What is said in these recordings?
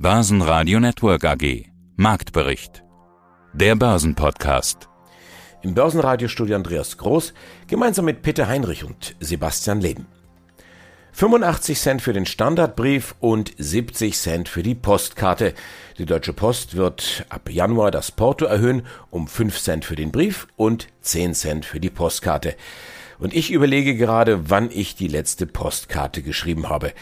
Börsenradio Network AG. Marktbericht. Der Börsenpodcast. Im Börsenradiostudio Andreas Groß gemeinsam mit Peter Heinrich und Sebastian Leben. 85 Cent für den Standardbrief und 70 Cent für die Postkarte. Die Deutsche Post wird ab Januar das Porto erhöhen um 5 Cent für den Brief und 10 Cent für die Postkarte. Und ich überlege gerade, wann ich die letzte Postkarte geschrieben habe.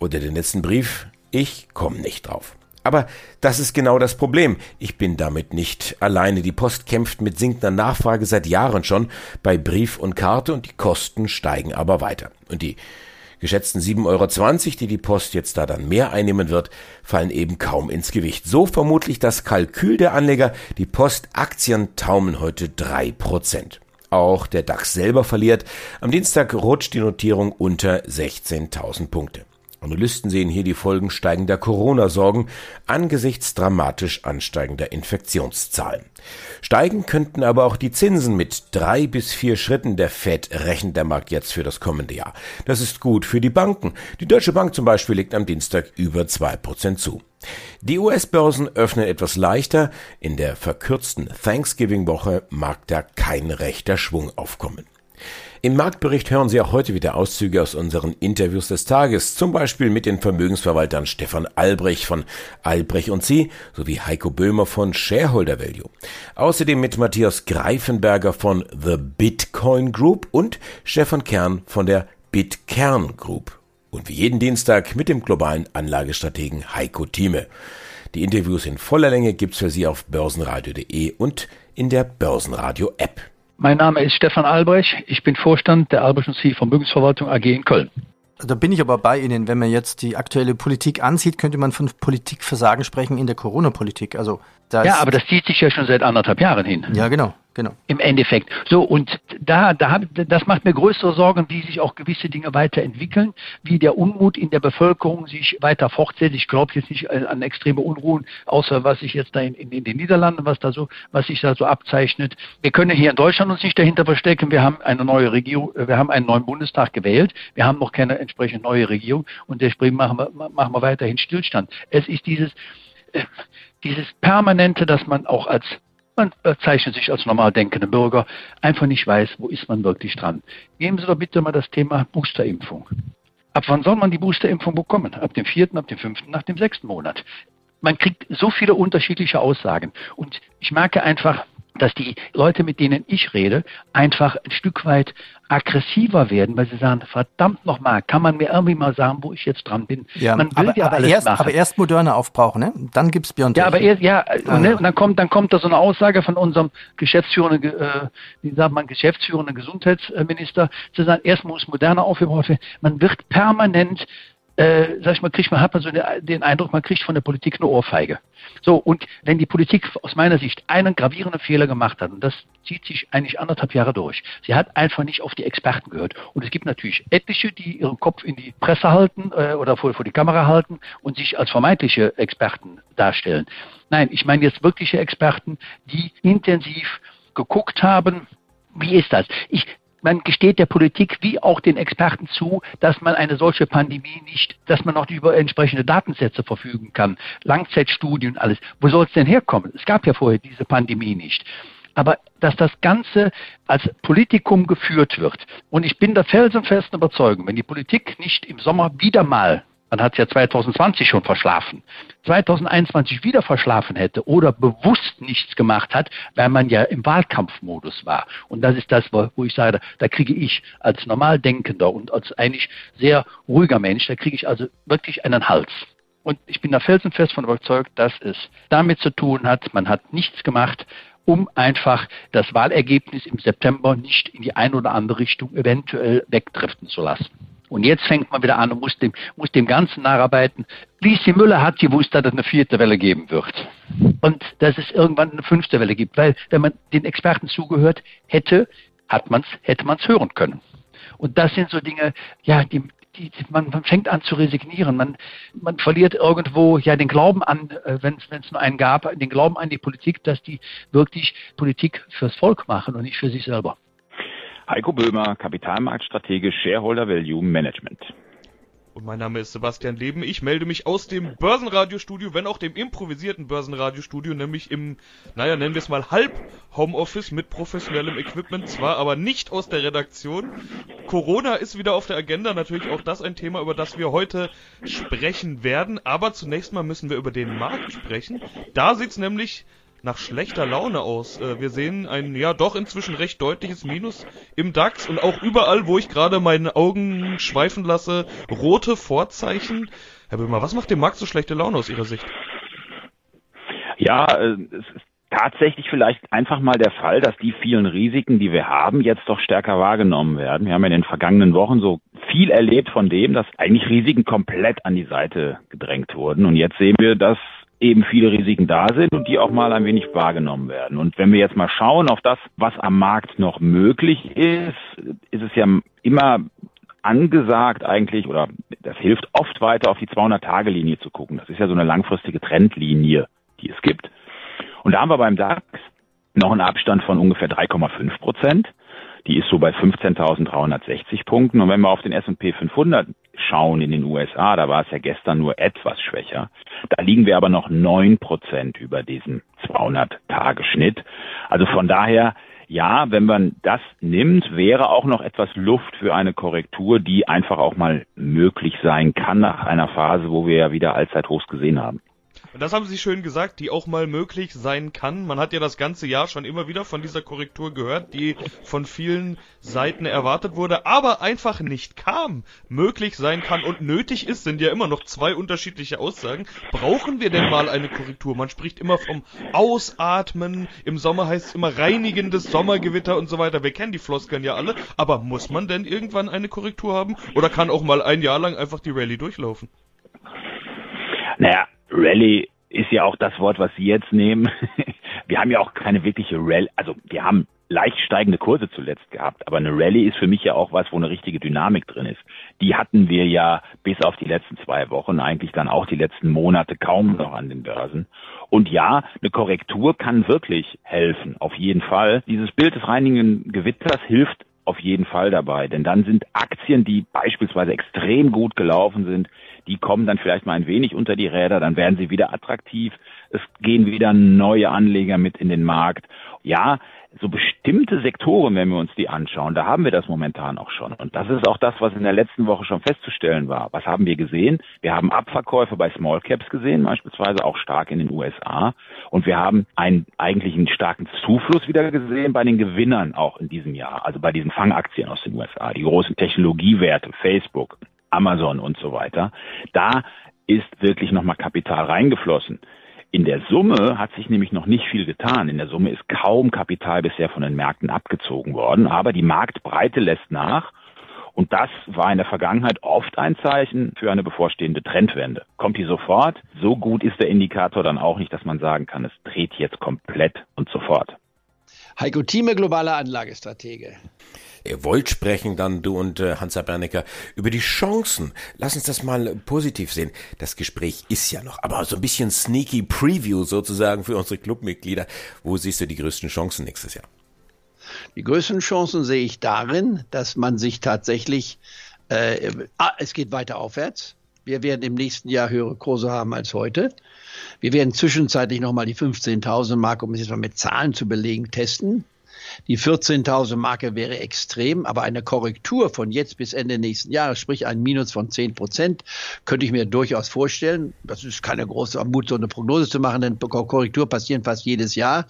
Oder den letzten Brief. Ich komme nicht drauf. Aber das ist genau das Problem. Ich bin damit nicht alleine. Die Post kämpft mit sinkender Nachfrage seit Jahren schon bei Brief und Karte und die Kosten steigen aber weiter. Und die geschätzten 7,20 Euro, die die Post jetzt da dann mehr einnehmen wird, fallen eben kaum ins Gewicht. So vermutlich das Kalkül der Anleger. Die Postaktien taumen heute drei Prozent. Auch der DAX selber verliert. Am Dienstag rutscht die Notierung unter 16.000 Punkte. Analysten sehen hier die Folgen steigender Corona-Sorgen angesichts dramatisch ansteigender Infektionszahlen. Steigen könnten aber auch die Zinsen mit drei bis vier Schritten der Fed rechnet der Markt jetzt für das kommende Jahr. Das ist gut für die Banken. Die Deutsche Bank zum Beispiel legt am Dienstag über zwei Prozent zu. Die US-Börsen öffnen etwas leichter. In der verkürzten Thanksgiving-Woche mag da kein rechter Schwung aufkommen. Im Marktbericht hören Sie auch heute wieder Auszüge aus unseren Interviews des Tages, zum Beispiel mit den Vermögensverwaltern Stefan Albrecht von Albrecht und Sie sowie Heiko Böhmer von Shareholder Value. Außerdem mit Matthias Greifenberger von The Bitcoin Group und Stefan Kern von der Bitkern Group. Und wie jeden Dienstag mit dem globalen Anlagestrategen Heiko Thieme. Die Interviews in voller Länge gibt's für Sie auf börsenradio.de und in der Börsenradio App. Mein Name ist Stefan Albrecht. Ich bin Vorstand der Albrecht und Sie Vermögensverwaltung AG in Köln. Da bin ich aber bei Ihnen. Wenn man jetzt die aktuelle Politik ansieht, könnte man von Politikversagen sprechen in der Corona-Politik. Also ja, aber das zieht sich ja schon seit anderthalb Jahren hin. Ja, genau genau. Im Endeffekt. So, und da, da hab, das macht mir größere Sorgen, wie sich auch gewisse Dinge weiterentwickeln, wie der Unmut in der Bevölkerung sich weiter fortsetzt. Ich glaube jetzt nicht an extreme Unruhen, außer was sich jetzt da in, in, in, den Niederlanden, was da so, was sich da so abzeichnet. Wir können hier in Deutschland uns nicht dahinter verstecken. Wir haben eine neue Regierung, wir haben einen neuen Bundestag gewählt. Wir haben noch keine entsprechend neue Regierung und deswegen machen wir, machen wir weiterhin Stillstand. Es ist dieses, äh, dieses permanente, dass man auch als man zeichnet sich als normal denkende Bürger einfach nicht weiß, wo ist man wirklich dran. Geben Sie doch bitte mal das Thema Boosterimpfung. Ab wann soll man die Boosterimpfung bekommen? Ab dem vierten, ab dem fünften, nach dem sechsten Monat. Man kriegt so viele unterschiedliche Aussagen. Und ich merke einfach, dass die Leute, mit denen ich rede, einfach ein Stück weit aggressiver werden, weil sie sagen, verdammt nochmal, kann man mir irgendwie mal sagen, wo ich jetzt dran bin? Ja, man will aber, ja aber alles erst, machen. Aber erst Moderna aufbrauchen, ne? Dann gibt's BioNTech. Ja, aber erst, ja, ah. ne? und dann kommt, dann kommt da so eine Aussage von unserem geschäftsführenden, äh, wie sagt man, geschäftsführenden Gesundheitsminister, zu sagen, erst muss Moderna aufgebaut werden. Man wird permanent äh, sag ich mal, kriegt man, hat man so den Eindruck, man kriegt von der Politik eine Ohrfeige. So, und wenn die Politik aus meiner Sicht einen gravierenden Fehler gemacht hat, und das zieht sich eigentlich anderthalb Jahre durch, sie hat einfach nicht auf die Experten gehört. Und es gibt natürlich etliche, die ihren Kopf in die Presse halten äh, oder vor, vor die Kamera halten und sich als vermeintliche Experten darstellen. Nein, ich meine jetzt wirkliche Experten, die intensiv geguckt haben, wie ist das? Ich, man gesteht der Politik wie auch den Experten zu, dass man eine solche Pandemie nicht, dass man noch über entsprechende Datensätze verfügen kann, Langzeitstudien, alles. Wo soll es denn herkommen? Es gab ja vorher diese Pandemie nicht. Aber dass das Ganze als Politikum geführt wird. Und ich bin der felsenfesten Überzeugung, wenn die Politik nicht im Sommer wieder mal man hat es ja 2020 schon verschlafen, 2021 wieder verschlafen hätte oder bewusst nichts gemacht hat, weil man ja im Wahlkampfmodus war. Und das ist das, wo ich sage, da kriege ich als normal Denkender und als eigentlich sehr ruhiger Mensch, da kriege ich also wirklich einen Hals. Und ich bin da felsenfest von überzeugt, dass es damit zu tun hat, man hat nichts gemacht, um einfach das Wahlergebnis im September nicht in die eine oder andere Richtung eventuell wegdriften zu lassen. Und jetzt fängt man wieder an und muss dem, muss dem Ganzen nacharbeiten. Lisi Müller hat gewusst, dass es eine vierte Welle geben wird. Und dass es irgendwann eine fünfte Welle gibt. Weil, wenn man den Experten zugehört hätte, hat man's, hätte man es hören können. Und das sind so Dinge, ja, die, die, man, man, fängt an zu resignieren. Man, man verliert irgendwo ja den Glauben an, äh, wenn es nur einen gab, den Glauben an die Politik, dass die wirklich Politik fürs Volk machen und nicht für sich selber. Heiko Böhmer, Kapitalmarktstratege Shareholder Value Management. Und mein Name ist Sebastian Leben. Ich melde mich aus dem Börsenradiostudio, wenn auch dem improvisierten Börsenradiostudio, nämlich im, naja, nennen wir es mal halb Homeoffice mit professionellem Equipment, zwar aber nicht aus der Redaktion. Corona ist wieder auf der Agenda, natürlich auch das ein Thema, über das wir heute sprechen werden. Aber zunächst mal müssen wir über den Markt sprechen. Da sieht's nämlich nach schlechter Laune aus. Äh, wir sehen ein ja doch inzwischen recht deutliches Minus im DAX und auch überall, wo ich gerade meine Augen schweifen lasse, rote Vorzeichen. Herr Böhmer, was macht dem Markt so schlechte Laune aus Ihrer Sicht? Ja, äh, es ist tatsächlich vielleicht einfach mal der Fall, dass die vielen Risiken, die wir haben, jetzt doch stärker wahrgenommen werden. Wir haben in den vergangenen Wochen so viel erlebt von dem, dass eigentlich Risiken komplett an die Seite gedrängt wurden. Und jetzt sehen wir, dass eben viele Risiken da sind und die auch mal ein wenig wahrgenommen werden. Und wenn wir jetzt mal schauen auf das, was am Markt noch möglich ist, ist es ja immer angesagt eigentlich, oder das hilft oft weiter auf die 200-Tage-Linie zu gucken. Das ist ja so eine langfristige Trendlinie, die es gibt. Und da haben wir beim DAX noch einen Abstand von ungefähr 3,5 Prozent. Die ist so bei 15.360 Punkten. Und wenn wir auf den S&P 500 schauen in den USA, da war es ja gestern nur etwas schwächer. Da liegen wir aber noch neun Prozent über diesem 200-Tage-Schnitt. Also von daher, ja, wenn man das nimmt, wäre auch noch etwas Luft für eine Korrektur, die einfach auch mal möglich sein kann nach einer Phase, wo wir ja wieder Allzeithochs gesehen haben. Und das haben Sie schön gesagt, die auch mal möglich sein kann. Man hat ja das ganze Jahr schon immer wieder von dieser Korrektur gehört, die von vielen Seiten erwartet wurde, aber einfach nicht kam. Möglich sein kann und nötig ist, sind ja immer noch zwei unterschiedliche Aussagen. Brauchen wir denn mal eine Korrektur? Man spricht immer vom Ausatmen. Im Sommer heißt es immer reinigendes Sommergewitter und so weiter. Wir kennen die Floskeln ja alle. Aber muss man denn irgendwann eine Korrektur haben? Oder kann auch mal ein Jahr lang einfach die Rallye durchlaufen? Naja, Rallye ist ja auch das Wort, was Sie jetzt nehmen. wir haben ja auch keine wirkliche Rallye, also wir haben leicht steigende Kurse zuletzt gehabt, aber eine Rallye ist für mich ja auch was, wo eine richtige Dynamik drin ist. Die hatten wir ja bis auf die letzten zwei Wochen, eigentlich dann auch die letzten Monate kaum noch an den Börsen. Und ja, eine Korrektur kann wirklich helfen, auf jeden Fall. Dieses Bild des reinigen Gewitters hilft auf jeden Fall dabei, denn dann sind Aktien, die beispielsweise extrem gut gelaufen sind, die kommen dann vielleicht mal ein wenig unter die Räder, dann werden sie wieder attraktiv, es gehen wieder neue Anleger mit in den Markt. Ja, so bestimmte Sektoren, wenn wir uns die anschauen, da haben wir das momentan auch schon. Und das ist auch das, was in der letzten Woche schon festzustellen war. Was haben wir gesehen? Wir haben Abverkäufe bei Small Caps gesehen, beispielsweise auch stark in den USA. Und wir haben einen eigentlichen starken Zufluss wieder gesehen bei den Gewinnern auch in diesem Jahr, also bei diesen Fangaktien aus den USA, die großen Technologiewerte, Facebook, Amazon und so weiter. Da ist wirklich nochmal Kapital reingeflossen. In der Summe hat sich nämlich noch nicht viel getan. In der Summe ist kaum Kapital bisher von den Märkten abgezogen worden, aber die Marktbreite lässt nach. Und das war in der Vergangenheit oft ein Zeichen für eine bevorstehende Trendwende. Kommt die sofort? So gut ist der Indikator dann auch nicht, dass man sagen kann, es dreht jetzt komplett und sofort. Heiko Thieme, globaler Anlagestratege. Ihr wollt sprechen dann, du und äh, Hansa Bernecker, über die Chancen. Lass uns das mal positiv sehen. Das Gespräch ist ja noch, aber so ein bisschen sneaky Preview sozusagen für unsere Clubmitglieder. Wo siehst du die größten Chancen nächstes Jahr? Die größten Chancen sehe ich darin, dass man sich tatsächlich, äh, ah, es geht weiter aufwärts. Wir werden im nächsten Jahr höhere Kurse haben als heute. Wir werden zwischenzeitlich nochmal die 15.000 Mark, um es jetzt mal mit Zahlen zu belegen, testen. Die 14.000 Marke wäre extrem, aber eine Korrektur von jetzt bis Ende nächsten Jahres, sprich ein Minus von 10 Prozent, könnte ich mir durchaus vorstellen. Das ist keine große Mut, so eine Prognose zu machen, denn Korrektur passieren fast jedes Jahr.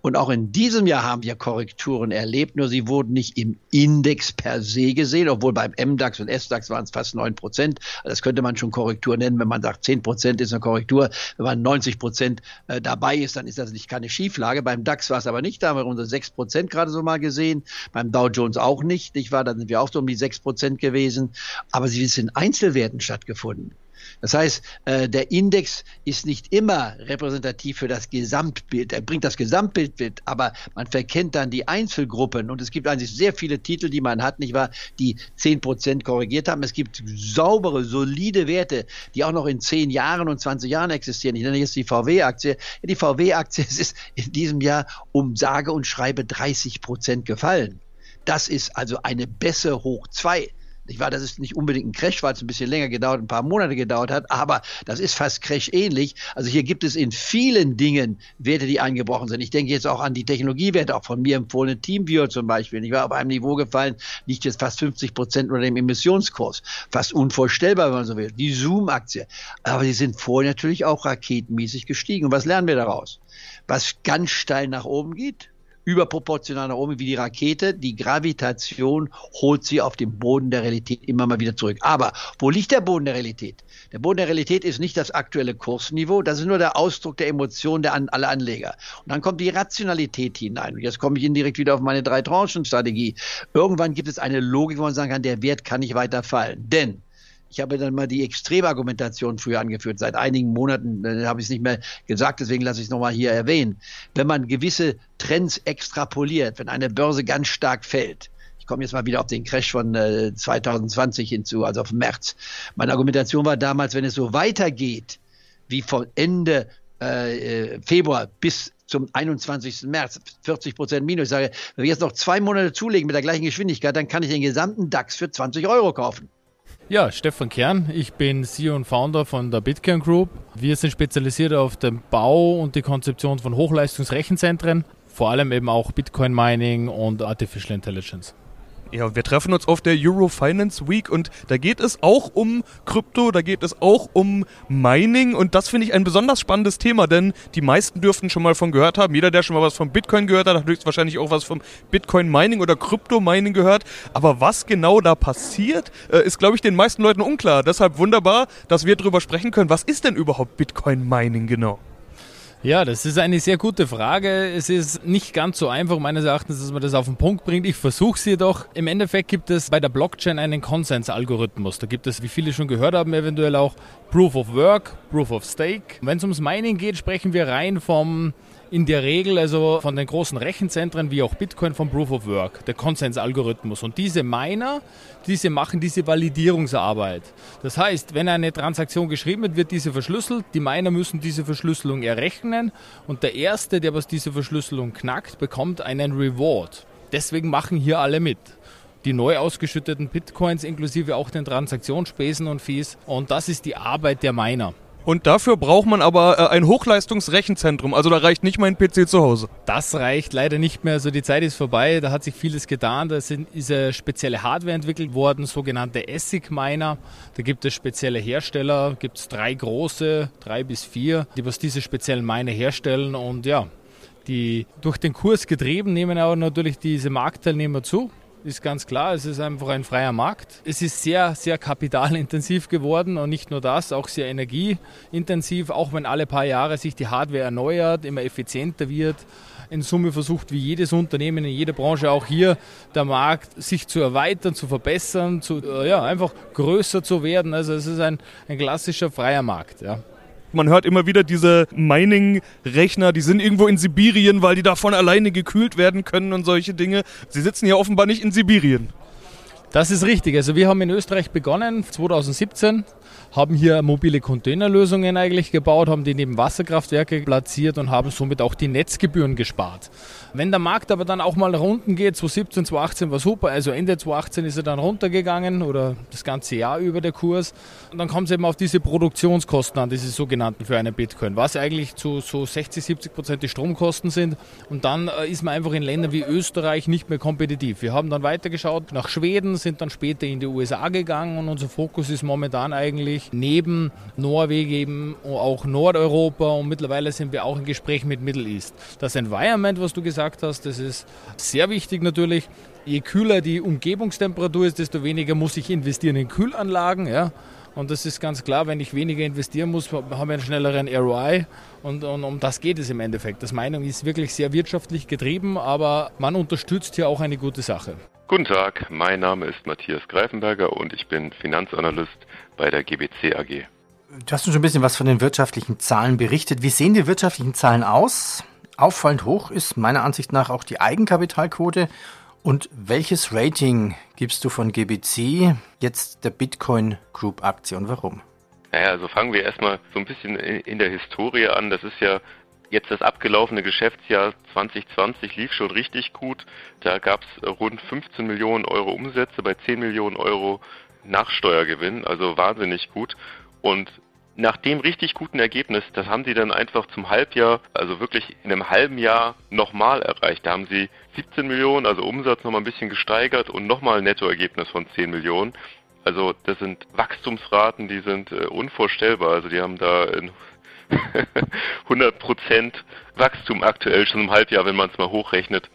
Und auch in diesem Jahr haben wir Korrekturen erlebt, nur sie wurden nicht im Index per se gesehen, obwohl beim MDAX und SDAX waren es fast 9 Prozent. Das könnte man schon Korrektur nennen, wenn man sagt, 10 Prozent ist eine Korrektur. Wenn man 90 Prozent äh, dabei ist, dann ist das nicht keine Schieflage. Beim DAX war es aber nicht, da wir unsere 6 Prozent Gerade so mal gesehen. Beim Dow Jones auch nicht, nicht wahr? Da sind wir auch so um die sechs Prozent gewesen. Aber sie ist in Einzelwerten stattgefunden. Das heißt, äh, der Index ist nicht immer repräsentativ für das Gesamtbild. Er bringt das Gesamtbild mit, aber man verkennt dann die Einzelgruppen. Und es gibt eigentlich sehr viele Titel, die man hat, nicht wahr, die zehn Prozent korrigiert haben. Es gibt saubere, solide Werte, die auch noch in zehn Jahren und 20 Jahren existieren. Ich nenne jetzt die VW-Aktie. Die VW-Aktie ist in diesem Jahr um sage und schreibe 30 Prozent gefallen. Das ist also eine Bässe hoch zwei Ich war, das ist nicht unbedingt ein Crash, weil es ein bisschen länger gedauert, ein paar Monate gedauert hat, aber das ist fast Crash-ähnlich. Also hier gibt es in vielen Dingen Werte, die eingebrochen sind. Ich denke jetzt auch an die Technologiewerte, auch von mir empfohlene Teamviewer zum Beispiel. Ich war auf einem Niveau gefallen, liegt jetzt fast 50 Prozent unter dem Emissionskurs. Fast unvorstellbar, wenn man so will. Die Zoom-Aktie. Aber die sind vorher natürlich auch raketenmäßig gestiegen. Und was lernen wir daraus? Was ganz steil nach oben geht, überproportional nach oben wie die Rakete. Die Gravitation holt sie auf den Boden der Realität immer mal wieder zurück. Aber wo liegt der Boden der Realität? Der Boden der Realität ist nicht das aktuelle Kursniveau, das ist nur der Ausdruck der Emotionen der an, aller Anleger. Und dann kommt die Rationalität hinein. Und jetzt komme ich indirekt wieder auf meine drei Tranchen-Strategie. Irgendwann gibt es eine Logik, wo man sagen kann, der Wert kann nicht weiter fallen. Denn ich habe dann mal die Extremargumentation früher angeführt. Seit einigen Monaten äh, habe ich es nicht mehr gesagt, deswegen lasse ich es nochmal hier erwähnen. Wenn man gewisse Trends extrapoliert, wenn eine Börse ganz stark fällt, ich komme jetzt mal wieder auf den Crash von äh, 2020 hinzu, also auf März. Meine Argumentation war damals, wenn es so weitergeht, wie von Ende äh, äh Februar bis zum 21. März 40 Prozent Minus. Ich sage, wenn wir jetzt noch zwei Monate zulegen mit der gleichen Geschwindigkeit, dann kann ich den gesamten DAX für 20 Euro kaufen. Ja, Stefan Kern, ich bin CEO und Founder von der Bitcoin Group. Wir sind spezialisiert auf den Bau und die Konzeption von Hochleistungsrechenzentren, vor allem eben auch Bitcoin Mining und Artificial Intelligence. Ja, wir treffen uns auf der Euro Finance Week und da geht es auch um Krypto, da geht es auch um Mining und das finde ich ein besonders spannendes Thema, denn die meisten dürften schon mal von gehört haben. Jeder, der schon mal was von Bitcoin gehört hat, hat höchstwahrscheinlich auch was vom Bitcoin Mining oder Krypto Mining gehört. Aber was genau da passiert, äh, ist, glaube ich, den meisten Leuten unklar. Deshalb wunderbar, dass wir darüber sprechen können. Was ist denn überhaupt Bitcoin Mining genau? Ja, das ist eine sehr gute Frage. Es ist nicht ganz so einfach meines Erachtens, dass man das auf den Punkt bringt. Ich versuche es jedoch. Im Endeffekt gibt es bei der Blockchain einen Konsensalgorithmus. Da gibt es, wie viele schon gehört haben, eventuell auch Proof of Work, Proof of Stake. Wenn es ums Mining geht, sprechen wir rein vom in der Regel also von den großen Rechenzentren wie auch Bitcoin vom Proof of Work, der Konsensalgorithmus. Und diese Miner, diese machen diese Validierungsarbeit. Das heißt, wenn eine Transaktion geschrieben wird, wird diese verschlüsselt. Die Miner müssen diese Verschlüsselung errechnen und der Erste, der was diese Verschlüsselung knackt, bekommt einen Reward. Deswegen machen hier alle mit die neu ausgeschütteten Bitcoins inklusive auch den Transaktionsspesen und Fees. Und das ist die Arbeit der Miner. Und dafür braucht man aber äh, ein Hochleistungsrechenzentrum. Also da reicht nicht mein PC zu Hause. Das reicht leider nicht mehr. Also die Zeit ist vorbei. Da hat sich vieles getan. Da sind, ist eine spezielle Hardware entwickelt worden, sogenannte ASIC-Miner. Da gibt es spezielle Hersteller. Gibt es drei große, drei bis vier, die was diese speziellen Miner herstellen. Und ja, die durch den Kurs getrieben nehmen aber natürlich diese Marktteilnehmer zu ist ganz klar. Es ist einfach ein freier Markt. Es ist sehr, sehr kapitalintensiv geworden und nicht nur das, auch sehr energieintensiv, auch wenn alle paar Jahre sich die Hardware erneuert, immer effizienter wird. In Summe versucht wie jedes Unternehmen in jeder Branche auch hier der Markt sich zu erweitern, zu verbessern, zu, äh, ja, einfach größer zu werden. Also es ist ein, ein klassischer freier Markt. Ja. Man hört immer wieder diese Mining-Rechner, die sind irgendwo in Sibirien, weil die davon alleine gekühlt werden können und solche Dinge. Sie sitzen ja offenbar nicht in Sibirien. Das ist richtig. Also wir haben in Österreich begonnen 2017 haben hier mobile Containerlösungen eigentlich gebaut, haben die neben Wasserkraftwerke platziert und haben somit auch die Netzgebühren gespart. Wenn der Markt aber dann auch mal unten geht, 2017, 2018 war super, also Ende 2018 ist er dann runtergegangen oder das ganze Jahr über der Kurs. Und dann kommt es eben auf diese Produktionskosten an, diese sogenannten für einen Bitcoin, was eigentlich zu so 60, 70 Prozent die Stromkosten sind. Und dann äh, ist man einfach in Ländern wie Österreich nicht mehr kompetitiv. Wir haben dann weitergeschaut nach Schweden, sind dann später in die USA gegangen und unser Fokus ist momentan eigentlich neben Norwegen eben auch Nordeuropa und mittlerweile sind wir auch im Gespräch mit Middle East. Das Environment, was du gesagt gesagt hast. Das ist sehr wichtig natürlich. Je kühler die Umgebungstemperatur ist, desto weniger muss ich investieren in Kühlanlagen. Ja. Und das ist ganz klar, wenn ich weniger investieren muss, haben wir einen schnelleren ROI. Und, und, um das geht es im Endeffekt. Das Meinung ist wirklich sehr wirtschaftlich getrieben, aber man unterstützt hier auch eine gute Sache. Guten Tag, mein Name ist Matthias Greifenberger und ich bin Finanzanalyst bei der GBC AG. Du hast schon ein bisschen was von den wirtschaftlichen Zahlen berichtet. Wie sehen die wirtschaftlichen Zahlen aus? Auffallend hoch ist meiner Ansicht nach auch die Eigenkapitalquote. Und welches Rating gibst du von GBC jetzt der Bitcoin Group Aktie und warum? Naja, also fangen wir erstmal so ein bisschen in der Historie an. Das ist ja Jetzt das abgelaufene Geschäftsjahr 2020 lief schon richtig gut. Da gab es rund 15 Millionen Euro Umsätze bei 10 Millionen Euro Nachsteuergewinn, also wahnsinnig gut. Und nach dem richtig guten Ergebnis, das haben sie dann einfach zum Halbjahr, also wirklich in einem halben Jahr nochmal erreicht. Da haben sie 17 Millionen, also Umsatz nochmal ein bisschen gesteigert und nochmal ein Nettoergebnis von 10 Millionen. Also das sind Wachstumsraten, die sind äh, unvorstellbar. Also die haben da 100% Wachstum aktuell schon im Halbjahr, wenn man es mal hochrechnet,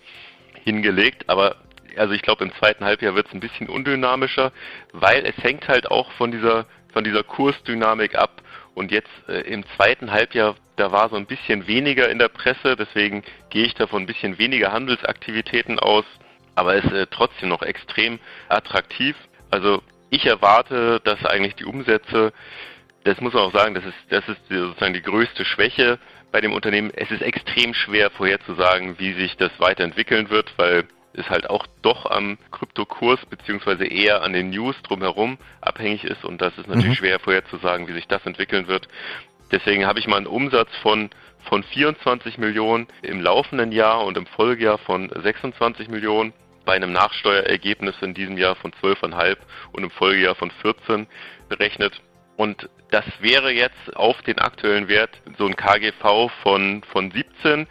hingelegt. Aber also ich glaube, im zweiten Halbjahr wird es ein bisschen undynamischer, weil es hängt halt auch von dieser von dieser Kursdynamik ab. Und jetzt äh, im zweiten Halbjahr, da war so ein bisschen weniger in der Presse, deswegen gehe ich davon ein bisschen weniger Handelsaktivitäten aus, aber ist äh, trotzdem noch extrem attraktiv. Also ich erwarte, dass eigentlich die Umsätze, das muss man auch sagen, das ist, das ist sozusagen die größte Schwäche bei dem Unternehmen. Es ist extrem schwer vorherzusagen, wie sich das weiterentwickeln wird, weil es halt auch doch am Kryptokurs beziehungsweise eher an den News drumherum abhängig ist und das ist natürlich mhm. schwer vorherzusagen, wie sich das entwickeln wird. Deswegen habe ich mal einen Umsatz von von 24 Millionen im laufenden Jahr und im Folgejahr von 26 Millionen bei einem Nachsteuerergebnis in diesem Jahr von 12,5 und im Folgejahr von 14 berechnet. Und das wäre jetzt auf den aktuellen Wert so ein KGV von, von 17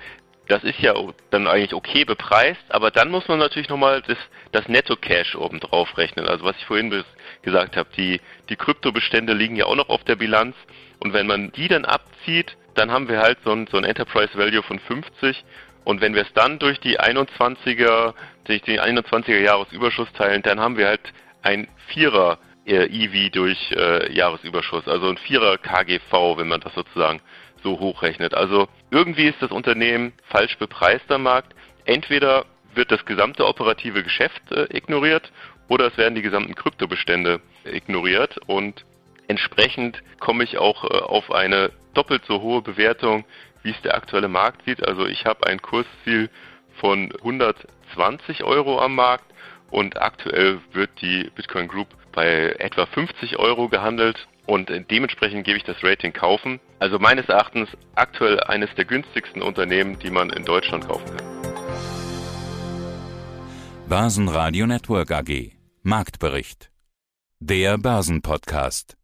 das ist ja dann eigentlich okay bepreist, aber dann muss man natürlich nochmal das, das Netto-Cash oben drauf rechnen. Also was ich vorhin gesagt habe, die, die Kryptobestände liegen ja auch noch auf der Bilanz. Und wenn man die dann abzieht, dann haben wir halt so ein, so ein Enterprise Value von 50 und wenn wir es dann durch die 21er, durch den 21er Jahresüberschuss teilen, dann haben wir halt ein Vierer äh, EV durch äh, Jahresüberschuss, also ein Vierer KGV, wenn man das sozusagen so hochrechnet. Also irgendwie ist das Unternehmen falsch bepreist am Markt. Entweder wird das gesamte operative Geschäft äh, ignoriert oder es werden die gesamten Kryptobestände ignoriert und entsprechend komme ich auch äh, auf eine doppelt so hohe Bewertung, wie es der aktuelle Markt sieht. Also ich habe ein Kursziel von 120 Euro am Markt und aktuell wird die Bitcoin Group bei etwa 50 Euro gehandelt und dementsprechend gebe ich das Rating kaufen. Also meines Erachtens aktuell eines der günstigsten Unternehmen, die man in Deutschland kaufen kann. Börsenradio Network AG Marktbericht. Der Börsenpodcast.